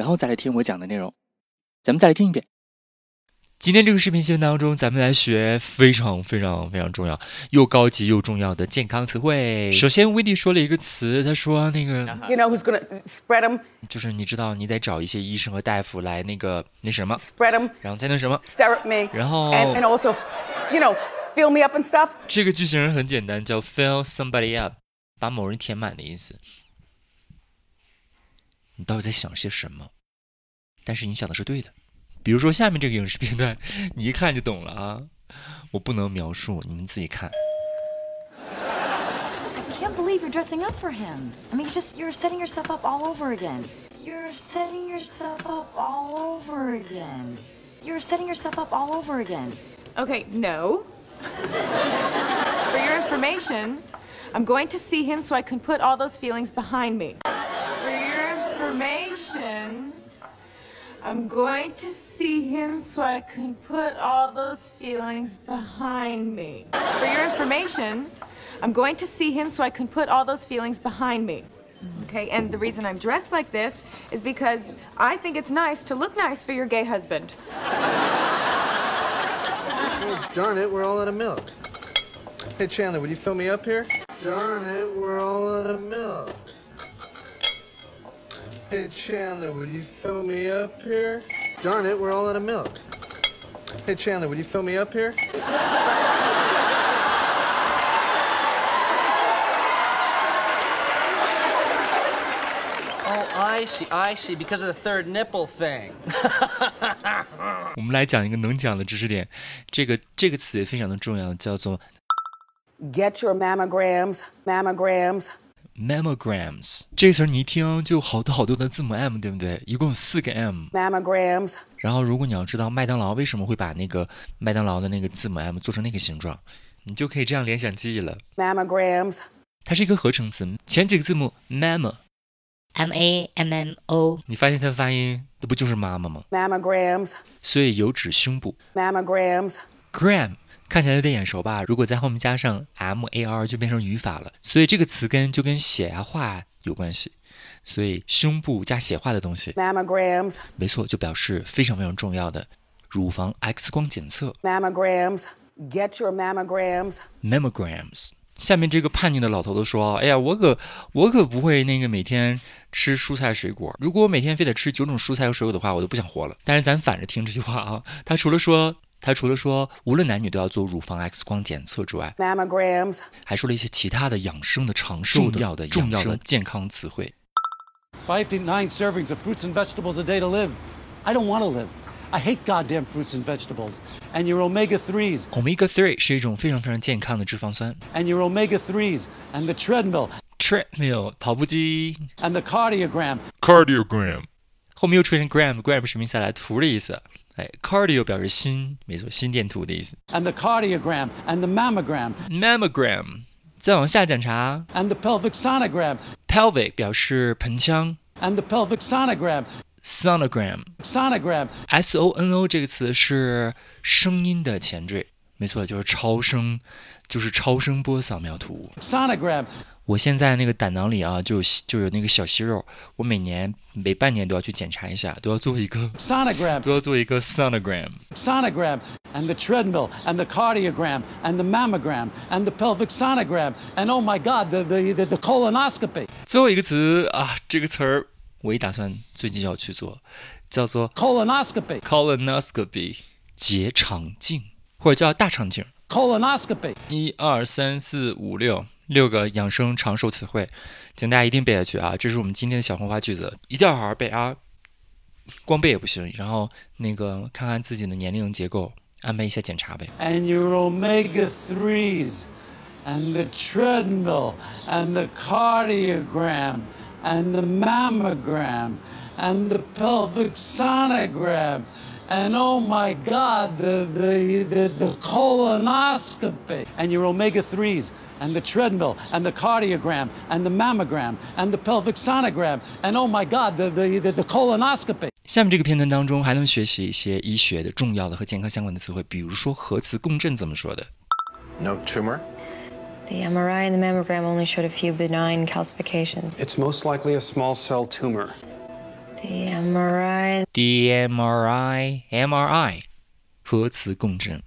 然后再来听我讲的内容。咱们再来听一遍。今天这个视频新闻当中，咱们来学非常非常非常重要、又高级又重要的健康词汇。首先，威利说了一个词，他说那个 You know who's gonna spread them, 就是你知道，你得找一些医生和大夫来那个那什么，spread them, 然后才能什么。stare at me, 然后 and, and also, you know, fill me up and stuff. 这个句型很简单，叫 fill somebody up，把某人填满的意思。你到底在想些什么？但是你想的是对的。比如说下面这个影视片段，你一看就懂了啊！我不能描述，你们自己看。I can't believe you're dressing up for him. I mean, you're just you're setting yourself up all over again. You're setting yourself up all over again. You're setting yourself up all over again. Okay, no. For your information, I'm going to see him so I can put all those feelings behind me. For your information, I'm going to see him so I can put all those feelings behind me. For your information, I'm going to see him so I can put all those feelings behind me. Okay, and the reason I'm dressed like this is because I think it's nice to look nice for your gay husband. Darn it, we're all out of milk. Hey, Chandler, would you fill me up here? Darn it, we're all out of milk. Hey, Chandler, would you fill me up here? Darn it, we're all out of milk. Hey, Chandler, would you fill me up here? Oh, I see, I see, because of the third nipple thing. 我们来讲一个能讲的知识点，这个这个词也非常的重要，叫做 Get your mammograms, mammograms. mammograms。这个词儿你一听就好多好多的字母 M，对不对？一共有四个 M。mammograms. 然后，如果你要知道麦当劳为什么会把那个麦当劳的那个字母 M 做成那个形状，你就可以这样联想记忆了。mammograms. 它是一个合成词，前几个字母 mamma，M A M M O 你发现它的发音那不就是妈妈吗？mammograms. 所以有指胸部。mammograms. gram 看起来有点眼熟吧？如果在后面加上 m a r 就变成语法了，所以这个词根就跟写啊化有关系。所以胸部加血化的东西，mammograms. 没错，就表示非常非常重要的乳房 X 光检测 mammograms. Get your mammograms. mammograms。下面这个叛逆的老头子说：“哎呀，我可我可不会那个每天吃蔬菜水果。如果我每天非得吃九种蔬菜和水果的话，我都不想活了。”但是咱反着听这句话啊，他除了说他除了说无论男女都要做乳房 X 光检测之外，mammograms. 还说了一些其他的养生的长寿的重要的重要的健康词汇。Five to nine servings of fruits and vegetables a day to live. I don't want to live. I hate goddamn fruits and vegetables. And your omega threes. Omega three 是一种非常非常健康的脂肪酸。and your omega threes and the treadmill, Treadmill 跑步机 and the cardiogram, cardiogram 后面又出现 gram，gram 是名词来图的意思。哎，cardio 表示心，没错，心电图的意思。and the cardiogram, and the mammogram, mammogram 再往下检查 and the pelvic sonogram,，pelvic 表示盆腔 and the pelvic sonogram,，sonogram sonogram, S O N O 这个词是声音的前缀，没错，就是超声，就是超声波扫描图。sonogram, 我现在那个胆囊里啊，就有就有那个小息肉，我每年每半年都要去检查一下，都要做一个 sonogram, 都要做一个 sonogram。sonogram, and the treadmill, and the cardiogram, and the mammogram, and the pelvic sonogram, and oh my God, the, the, the, the colonoscopy. 最后一个词啊，这个词儿我也打算最近要去做，叫做 Colonoscopy. colonoscopy 结肠镜，或者叫大肠镜。Colonoscopy. 一二三四五六六个养生长寿词汇，请大家一定背下去啊！这是我们今天的小红花句子，一定要好好背啊！光背也不行，然后那个看看自己的年龄结构，安排一下检查呗。and your omega threes, and the treadmill, and the cardiogram, and the mammogram, and the pelvic sonogram. And oh my God, the, the, the, the colonoscopy. And your omega 3s, and the treadmill, and the cardiogram, and the mammogram, and the pelvic sonogram. And oh my God, the, the, the, the colonoscopy. 下面这个片段当中还能学习一些医学的重要的和健康相关的词汇，比如说核磁共振怎么说的。 No tumor. The MRI and the mammogram only showed a few benign calcifications. It's most likely a small cell tumor. The MRI, DMRI、MRI，核磁共振。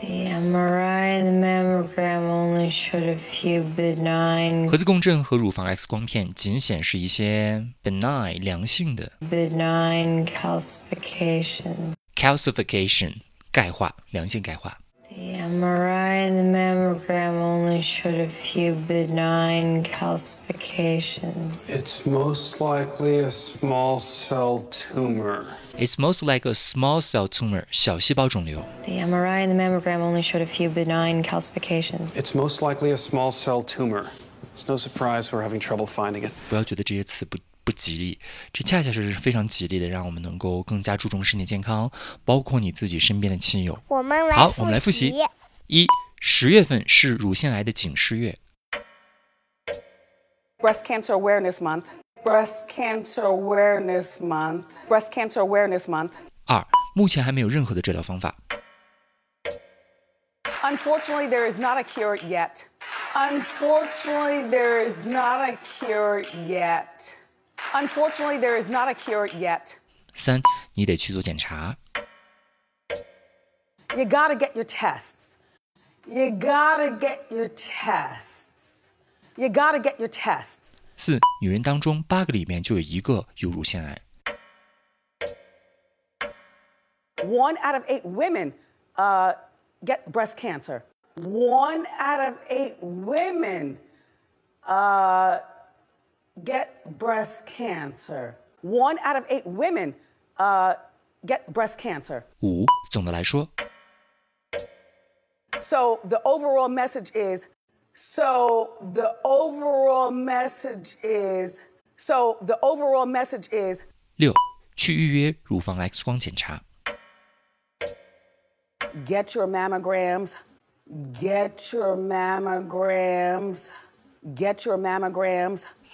the MRI and the mammogram only showed a few benign, 核磁共振和乳房 X 光片仅显示一些 benign 良性的 benign calcifications. calcification 钙化，良性钙化。 The MRI and the mammogram only showed a few benign calcifications. It's most likely a small cell tumor. It's most like a small cell tumor 小细胞肿瘤。 The MRI and the mammogram only showed a few benign calcifications. It's most likely a small cell tumor. It's no surprise we're having trouble finding it. 不要觉得这些词不 不吉利，这恰恰是非常吉利的，让我们能够更加注重身体健康，包括你自己身边的亲友。我们来好，我们来复习习。一，十月份是乳腺癌的警示月。Breast Cancer Awareness Month. Breast Cancer Awareness Month. Breast Cancer Awareness Month. 二，目前还没有任何的治疗方法。Unfortunately, there is not a cure yet. Unfortunately, there is not a cure yet. Unfortunately, there is not a cure yet. 三，你得去做检查。 You gotta get your tests. You gotta get your tests. You gotta get your tests. 四，女人当中八个里面就有一个有乳腺癌。 One out of eight women uh, get breast cancer. One out of eight women uh, get breast cancer. One out of eight women uh, get breast cancer. 五，总的来说， So the overall message is so the overall message is so the overall message is 六，去预约乳房 X 光检查。 get your mammograms, get your mammograms, get your mammograms.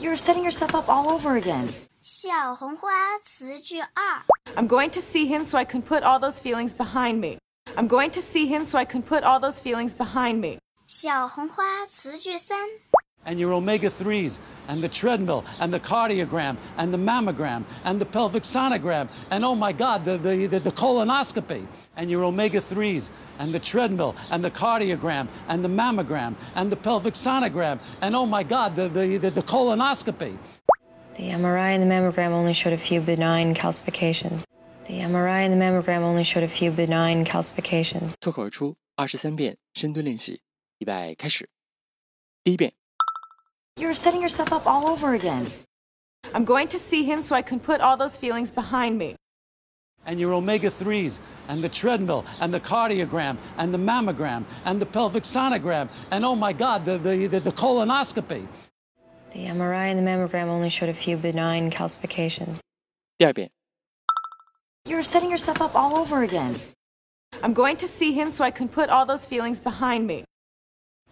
You're setting yourself up all over again. 小红花词句二： I'm going to see him so I can put all those feelings behind me. I'm going to see him so I can put all those feelings behind me. 小红花词句三： And your omega 3s, and the treadmill, and the cardiogram, and the mammogram, and the pelvic sonogram, and oh my God, the, the, the, the colonoscopy. And your omega 3s, and the treadmill, and the cardiogram, and the mammogram, and the pelvic sonogram, and oh my God, the, the, the, the colonoscopy. The MRI and the mammogram only showed a few benign calcifications. The MRI and the mammogram only showed a few benign calcifications. 脱口而出二十三遍深蹲练习，预备开始。第一遍， You're setting yourself up all over again. I'm going to see him so I can put all those feelings behind me. And your omega 3s, and the treadmill, and the cardiogram, and the mammogram, and the pelvic sonogram, and oh my God, the, the, the, the colonoscopy. The MRI and the mammogram only showed a few benign calcifications. 第二遍， You're setting yourself up all over again. I'm going to see him so I can put all those feelings behind me.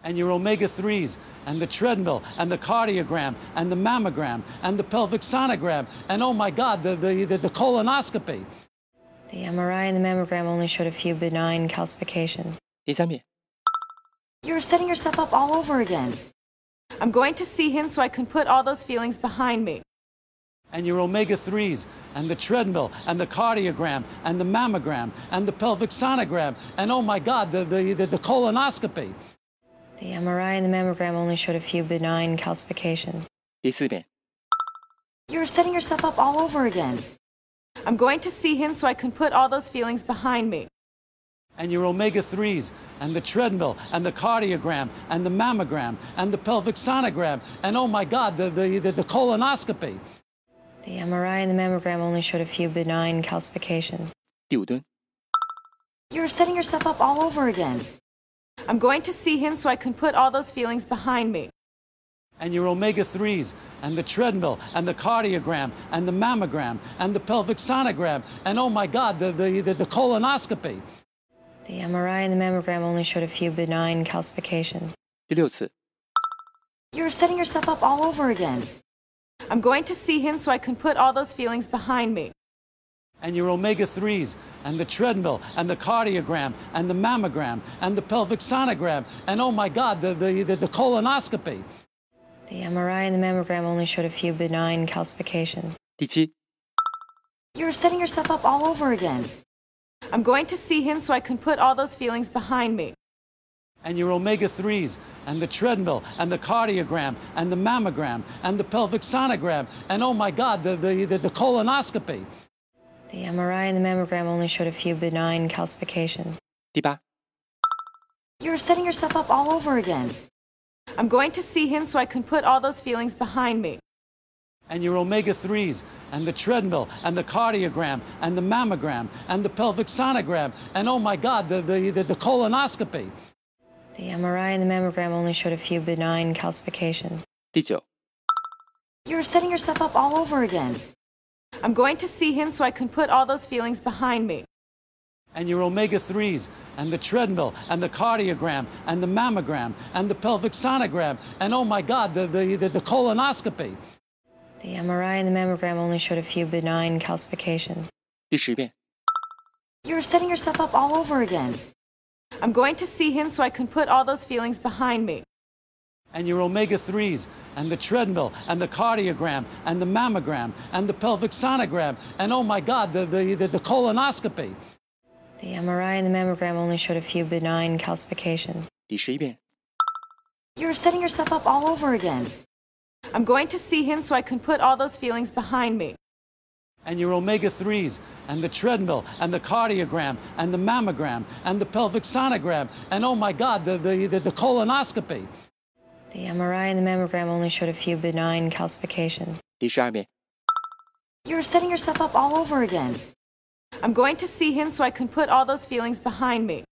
and your omega 3s, and the treadmill, and the cardiogram, and the mammogram, and the pelvic sonogram, and oh my God, the, the, the, the colonoscopy. The MRI and the mammogram only showed a few benign calcifications. 第三遍， You're setting yourself up all over again. I'm going to see him so I can put all those feelings behind me. and your omega 3s, and the treadmill, and the cardiogram, and the mammogram, and the pelvic sonogram, and oh my God, the, the, the, the colonoscopy. The MRI and the mammogram only showed a few benign calcifications. 第四遍， You're setting yourself up all over again. I'm going to see him so I can put all those feelings behind me. and your omega 3s, and the treadmill, and the cardiogram, and the mammogram, and the pelvic sonogram, and oh my God, the, the, the, the colonoscopy. The MRI and the mammogram only showed a few benign calcifications. 第五蹲， You're setting yourself up all over again. I'm going to see him so I can put all those feelings behind me. and your omega 3s, and the treadmill, and the cardiogram, and the mammogram, and the pelvic sonogram, and oh my God, the, the, the, the colonoscopy. The MRI and the mammogram only showed a few benign calcifications. 第六次， You're setting yourself up all over again. I'm going to see him so I can put all those feelings behind me. and your omega 3s, and the treadmill, and the cardiogram, and the mammogram, and the pelvic sonogram, and oh my God, the, the, the, the colonoscopy. The MRI and the mammogram only showed a few benign calcifications. 第七，You're setting yourself up all over again. I'm going to see him so I can put all those feelings behind me. and your omega 3s, and the treadmill, and the cardiogram, and the mammogram, and the pelvic sonogram, and oh my God, the, the, the, the colonoscopy. The MRI and the mammogram only showed a few benign calcifications. 第八， You're setting yourself up all over again. I'm going to see him so I can put all those feelings behind me. and your omega 3s, and the treadmill, and the cardiogram, and the mammogram, and the pelvic sonogram, and oh my God, the, the, the, the colonoscopy. The MRI and the mammogram only showed a few benign calcifications. 第九， You're setting yourself up all over again. I'm going to see him so I can put all those feelings behind me. And your omega 3s, and the treadmill, and the cardiogram, and the mammogram, and the pelvic sonogram, and oh my God, the, the, the, the colonoscopy. The MRI and the mammogram only showed a few benign calcifications. You're setting yourself up all over again. I'm going to see him so I can put all those feelings behind me and your omega 3s and the treadmill and the cardiogram and the mammogram and the pelvic sonogram and oh my God, the, the, the, the colonoscopy. The MRI and the mammogram only showed a few benign calcifications. You're setting yourself up all over again. I'm going to see him so I can put all those feelings behind me. And your omega 3s and the treadmill and the cardiogram and the mammogram and the pelvic sonogram and oh my God, the, the, the, the colonoscopy. The MRI and the mammogram only showed a few benign calcifications. 第十二遍， You're setting yourself up all over again. I'm going to see him so I can put all those feelings behind me.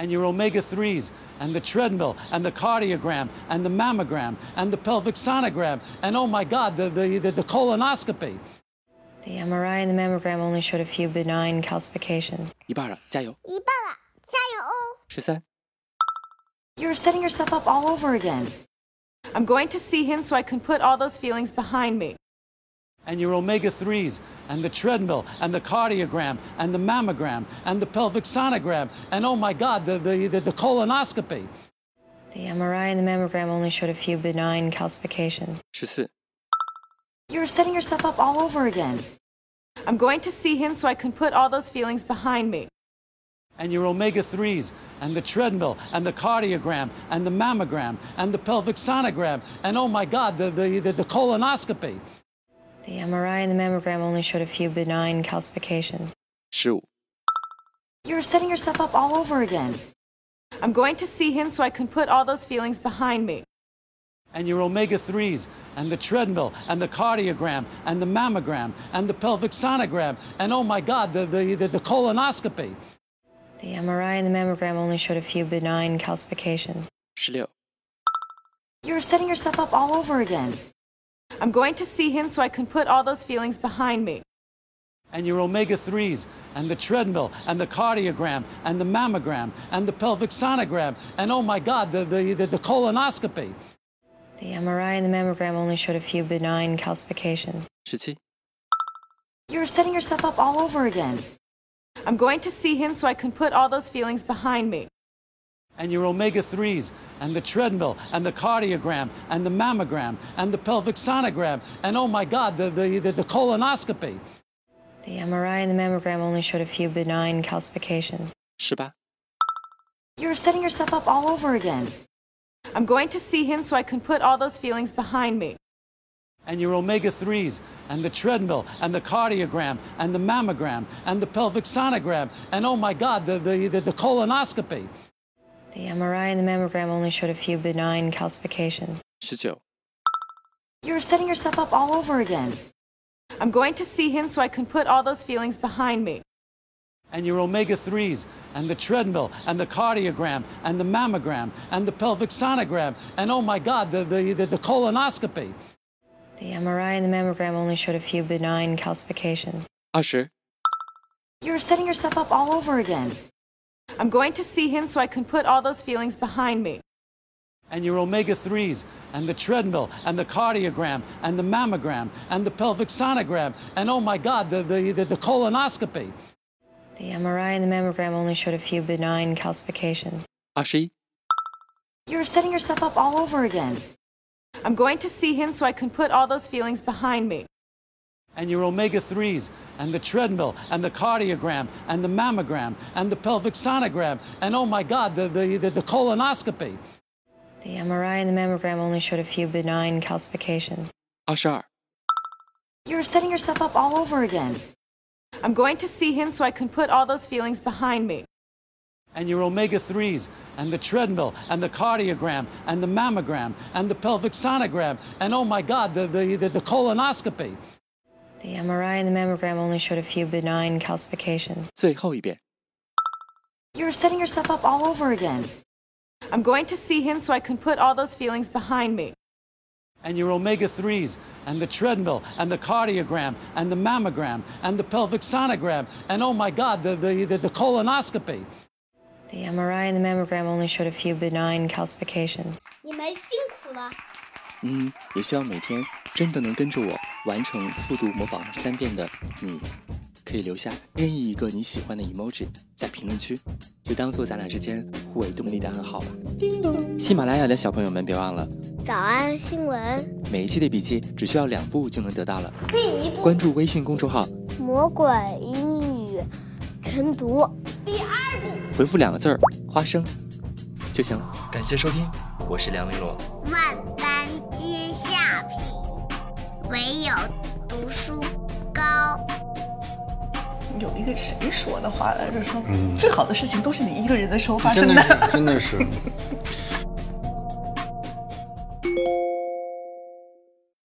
and your omega 3s, and the treadmill, and the cardiogram, and the mammogram, and the pelvic sonogram, and oh my God, the, the, the, the colonoscopy. The MRI and the mammogram only showed a few benign calcifications. 一半了，加油！一半了，加油哦！十三、 You're setting yourself up all over again. I'm going to see him so I can put all those feelings behind me. and your omega 3s, and the treadmill, and the cardiogram, and the mammogram, and the pelvic sonogram, and oh my God, the, the, the, the colonoscopy. The MRI and the mammogram only showed a few benign calcifications. 十四、You're setting yourself up all over again. I'm going to see him so I can put all those feelings behind me. And your omega 3s, and the treadmill, and the cardiogram, and the mammogram, and the pelvic sonogram, and oh my God, the, the, the, the colonoscopy. The MRI and the mammogram only showed a few benign calcifications. 十五、You're setting yourself up all over again. I'm going to see him so I can put all those feelings behind me. and your omega 3s, and the treadmill, and the cardiogram, and the mammogram, and the pelvic sonogram, and oh my God, the, the, the, the colonoscopy. The MRI and the mammogram only showed a few benign calcifications. You're setting yourself up all over again. I'm going to see him so I can put all those feelings behind me. And your omega 3s, and the treadmill, and the cardiogram, and the mammogram, and the pelvic sonogram, and oh my God, the, the, the, the colonoscopy. The MRI and the mammogram only showed a few benign calcifications. 17. You're setting yourself up all over again. I'm going to see him so I can put all those feelings behind me. and your omega 3s, and the treadmill, and the cardiogram, and the mammogram, and the pelvic sonogram, and oh my God, the, the, the, the colonoscopy. The MRI and the mammogram only showed a few benign calcifications. 十八、You're setting yourself up all over again. I'm going to see him so I can put all those feelings behind me. And your omega 3s and the treadmill and the cardiogram and the mammogram and the pelvic sonogram and oh my god the, the, the, the colonoscopy The MRI and the mammogram only showed a few benign calcifications. 十九、You're setting yourself up all over again. I'm going to see him so I can put all those feelings behind me. and your omega 3s and the treadmill and the cardiogram and the mammogram and the pelvic sonogram and oh my god the, the, the, the colonoscopy the MRI and the mammogram only showed a few benign calcifications. Usher. You're setting yourself up all over again. I'm going to see him so I can put all those feelings behind me. And your omega 3s, and the treadmill, and the cardiogram, and the mammogram, and the pelvic sonogram, and oh my God, the, the, the, the colonoscopy. The MRI and the mammogram only showed a few benign calcifications. Ashi? You're setting yourself up all over again. I'm going to see him so I can put all those feelings behind me. And your omega 3s, and the treadmill, and the cardiogram, and the mammogram, and the pelvic sonogram, and oh my God, the, the, the, the colonoscopy. The MRI and the mammogram only showed a few benign calcifications. Ashar. You're setting yourself up all over again. I'm going to see him so I can put all those feelings behind me and your omega 3s and the treadmill and the cardiogram and the mammogram and the pelvic sonogram and oh my god the, the, the, the colonoscopy The MRI and the mammogram only showed a few benign calcifications. 最后一遍。 You're setting yourself up all over again. I'm going to see him so I can put all those feelings behind me. and your omega 3s and the treadmill and the cardiogram and the mammogram and the pelvic sonogram and oh my god the, the, the, the colonoscopy The MRI and the mammogram only showed a few benign calcifications. 你们辛苦了。嗯，也希望每天真的能跟着我完成复读模仿三遍的你，可以留下任意一个你喜欢的 emoji 在评论区，就当做咱俩之间互为动力的暗号吧。叮咚喜马拉雅的小朋友们，别忘了早安新闻，每一期的笔记只需要两步就能得到了。第一步，关注微信公众号，魔鬼英语晨读。回复两个字儿“花生”就行了。感谢收听，我是梁丽罗。万般皆下品，唯有读书高。有一个谁说的话来着？说、嗯最好的事情都是你一个人的时候发生真的是，真的是。